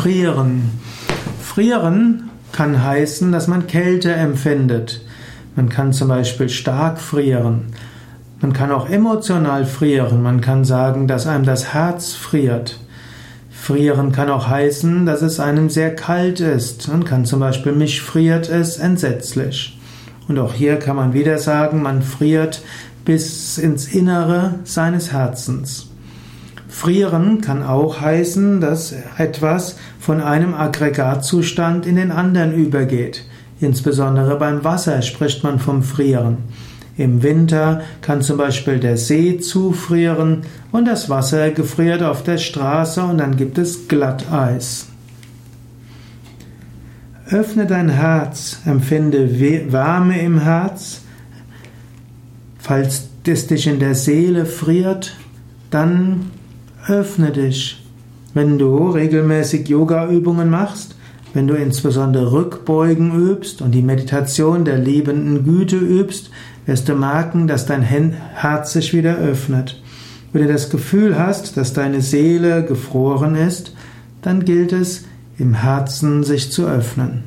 Frieren. Frieren kann heißen, dass man Kälte empfindet. Man kann zum Beispiel stark frieren. Man kann auch emotional frieren. Man kann sagen, dass einem das Herz friert. Frieren kann auch heißen, dass es einem sehr kalt ist. Man kann zum Beispiel, mich friert es entsetzlich. Und auch hier kann man wieder sagen, man friert bis ins Innere seines Herzens. Frieren kann auch heißen, dass etwas von einem Aggregatzustand in den anderen übergeht. Insbesondere beim Wasser spricht man vom Frieren. Im Winter kann zum Beispiel der See zufrieren und das Wasser gefriert auf der Straße und dann gibt es Glatteis. Öffne dein Herz, empfinde Wärme im Herz. Falls es dich in der Seele friert, dann öffne dich. Wenn du regelmäßig Yoga-Übungen machst, wenn du insbesondere Rückbeugen übst und die Meditation der liebenden Güte übst, wirst du merken, dass dein Herz sich wieder öffnet. Wenn du das Gefühl hast, dass deine Seele gefroren ist, dann gilt es, im Herzen sich zu öffnen.